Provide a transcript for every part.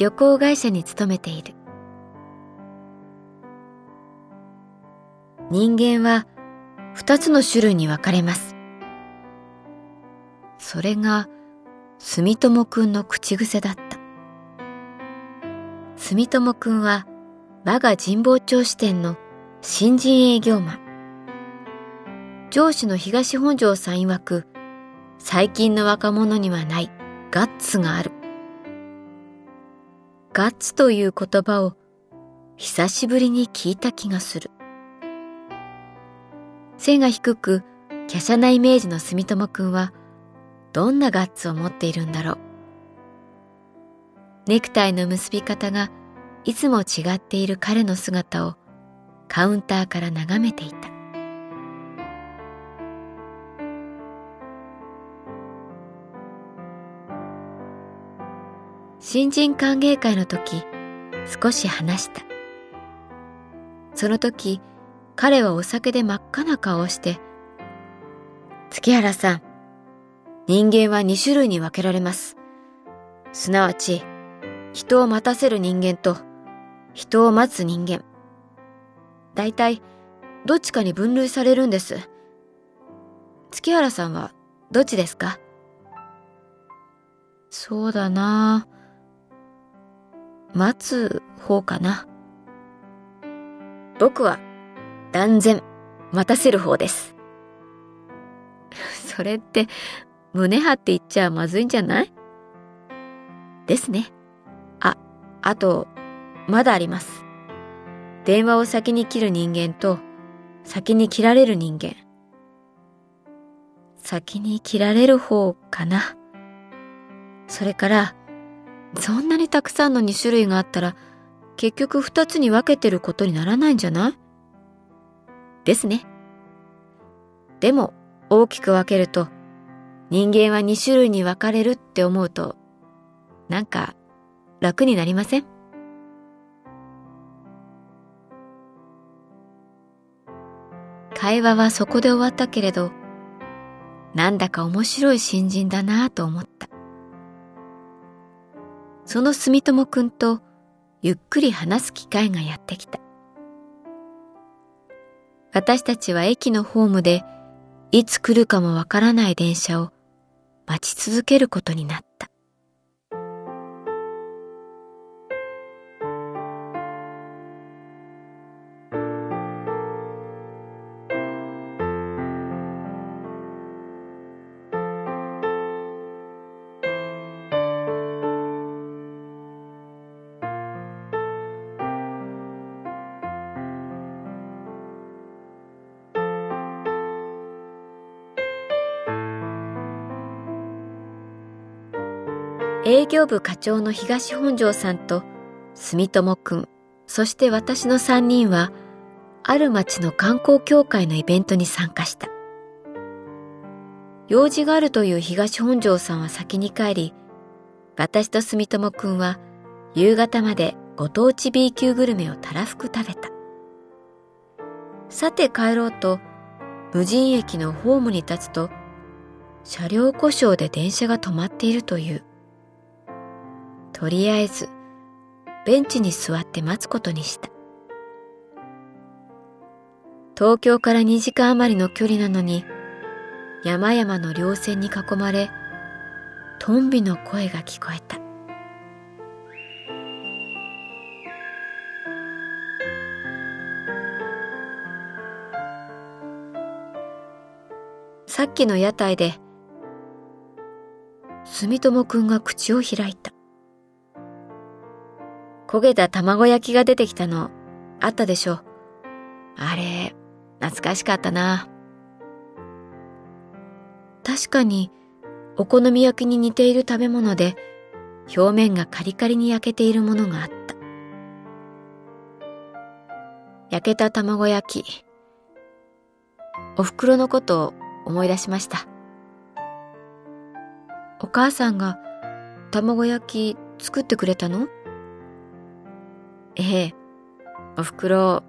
旅行会社に勤めている。人間は二つの種類に分かれます。それが住友くんの口癖だった。住友くんは我が神保町支店の新人営業マン。上司の東本庄さん曰く、最近の若者にはないガッツがある。ガッツという言葉を久しぶりに聞いた気がする。背が低く、華奢なイメージの住友くんは、どんなガッツを持っているんだろう。ネクタイの結び方がいつも違っている彼の姿をカウンターから眺めていた。新人歓迎会の時少し話した。その時彼はお酒で真っ赤な顔をして「月原さん人間は2種類に分けられます。すなわち人を待たせる人間と人を待つ人間。大体どっちかに分類されるんです。月原さんはどっちですか？そうだな。あ待つ方かな。僕は断然待たせる方です。それって胸張って言っちゃまずいんじゃない？ですね。あ、あと、まだあります。電話を先に切る人間と先に切られる人間。先に切られる方かな。それから、そんなにたくさんの2種類があったら結局2つに分けてることにならないんじゃない？ですね。でも大きく分けると人間は2種類に分かれるって思うとなんか楽になりません？会話はそこで終わったけれどなんだか面白い新人だなぁと思った。その住友くんとゆっくり話す機会がやってきた。私たちは駅のホームでいつ来るかもわからない電車を待ち続けることになった。営業部課長の東本庄さんと住友くん、そして私の三人は、ある町の観光協会のイベントに参加した。用事があるという東本庄さんは先に帰り、私と住友くんは夕方までご当地 B 級グルメをたらふく食べた。さて帰ろうと、無人駅のホームに立つと、車両故障で電車が止まっているという。とりあえず、ベンチに座って待つことにした。東京から2時間余りの距離なのに、山々の稜線に囲まれ、トンビの声が聞こえた。さっきの屋台で、住友くんが口を開いた。焦げた卵焼きが出てきたの、あったでしょ。あれ、懐かしかったな。確かに、お好み焼きに似ている食べ物で、表面がカリカリに焼けているものがあった。焼けた卵焼き。お袋のことを思い出しました。お母さんが卵焼き作ってくれたの？ええ。お袋、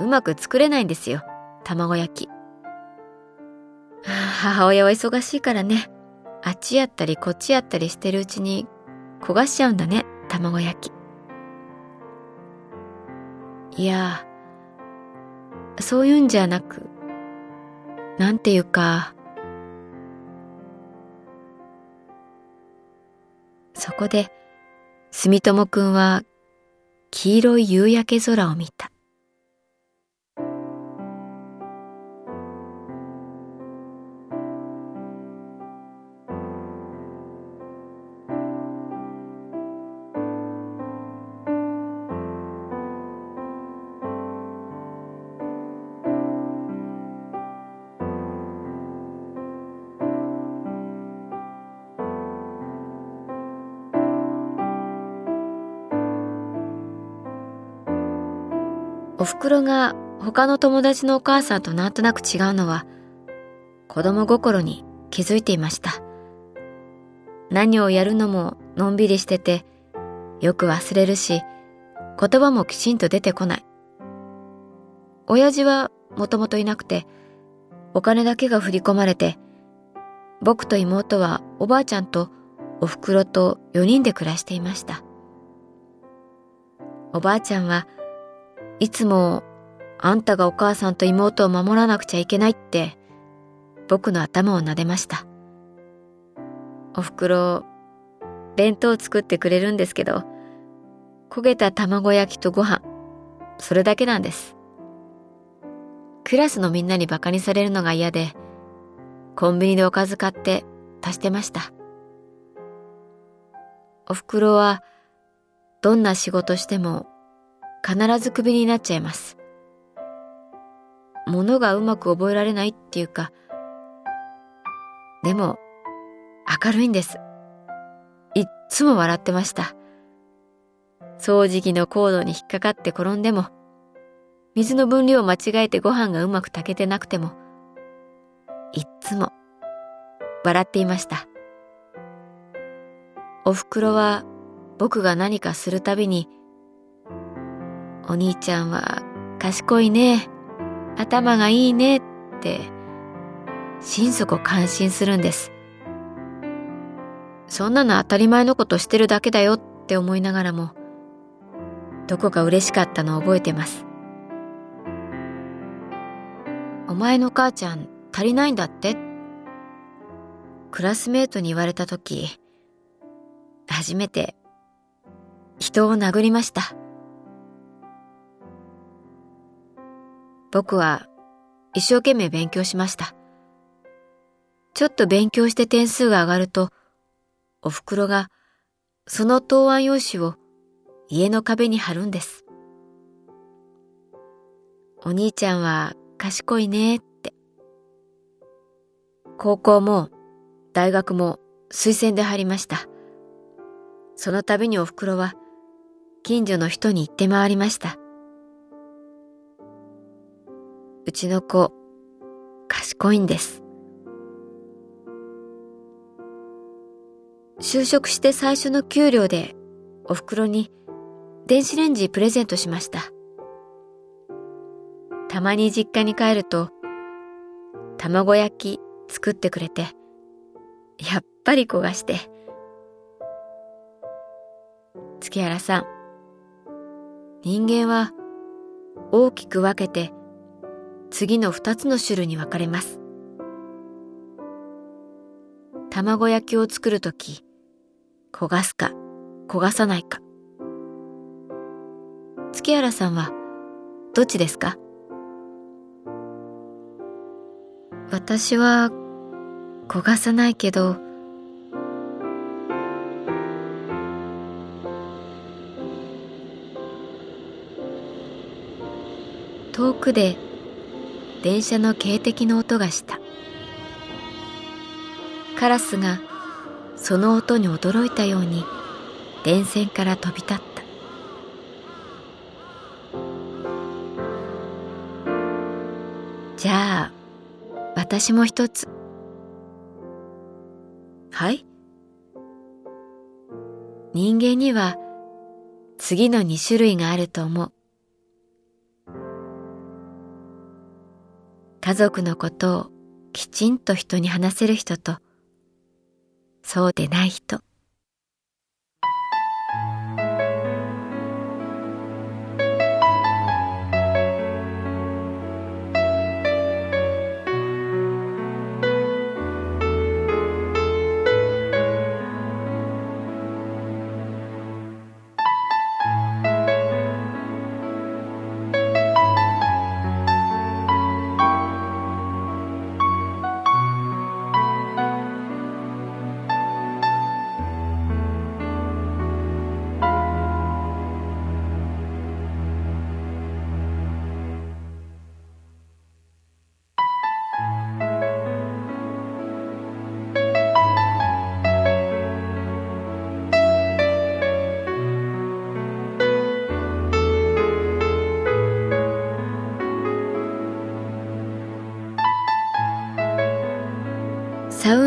うまく作れないんですよ。卵焼き。母親は忙しいからね。あっちやったりこっちやったりしてるうちに焦がしちゃうんだね、卵焼き。いや、そういうんじゃなく、なんていうか、そこで、住友くんは黄色い夕焼け空を見た。お袋が他の友達のお母さんとなんとなく違うのは子供心に気づいていました。何をやるのものんびりしててよく忘れるし言葉もきちんと出てこない。親父はもともといなくてお金だけが振り込まれて僕と妹はおばあちゃんとお袋と4人で暮らしていました。おばあちゃんはいつもあんたがお母さんと妹を守らなくちゃいけないって僕の頭を撫でました。お袋、弁当作ってくれるんですけど、焦げた卵焼きとご飯、それだけなんです。クラスのみんなに馬鹿にされるのが嫌で、コンビニでおかず買って足してました。お袋は、どんな仕事しても必ずクビになっちゃいます。ものがうまく覚えられないっていうか、でも、明るいんです。いっつも笑ってました。掃除機のコードに引っかかって転んでも、水の分量を間違えてご飯がうまく炊けてなくても、いっつも笑っていました。お袋は僕が何かするたびにお兄ちゃんは賢いね、頭がいいねって、心底感心するんです。そんなの当たり前のことしてるだけだよって思いながらも、どこか嬉しかったのを覚えてます。お前の母ちゃん足りないんだって？クラスメートに言われた時、初めて人を殴りました。僕は一生懸命勉強しました。ちょっと勉強して点数が上がると、お袋がその答案用紙を家の壁に貼るんです。お兄ちゃんは賢いねって。高校も大学も推薦で入りました。その度にお袋は近所の人に言って回りました。うちの子、賢いんです。就職して最初の給料でお袋に電子レンジプレゼントしました。たまに実家に帰ると卵焼き作ってくれてやっぱり焦がして月原さん人間は大きく分けて次の二つの種類に分かれます。卵焼きを作るとき、焦がすか焦がさないか。月原さんはどっちですか？私は焦がさないけど、遠くで電車の警笛の音がした。カラスがその音に驚いたように電線から飛び立った。じゃあ、私も一つ。はい人間には次の二種類があると思う。家族のことをきちんと人に話せる人と、そうでない人。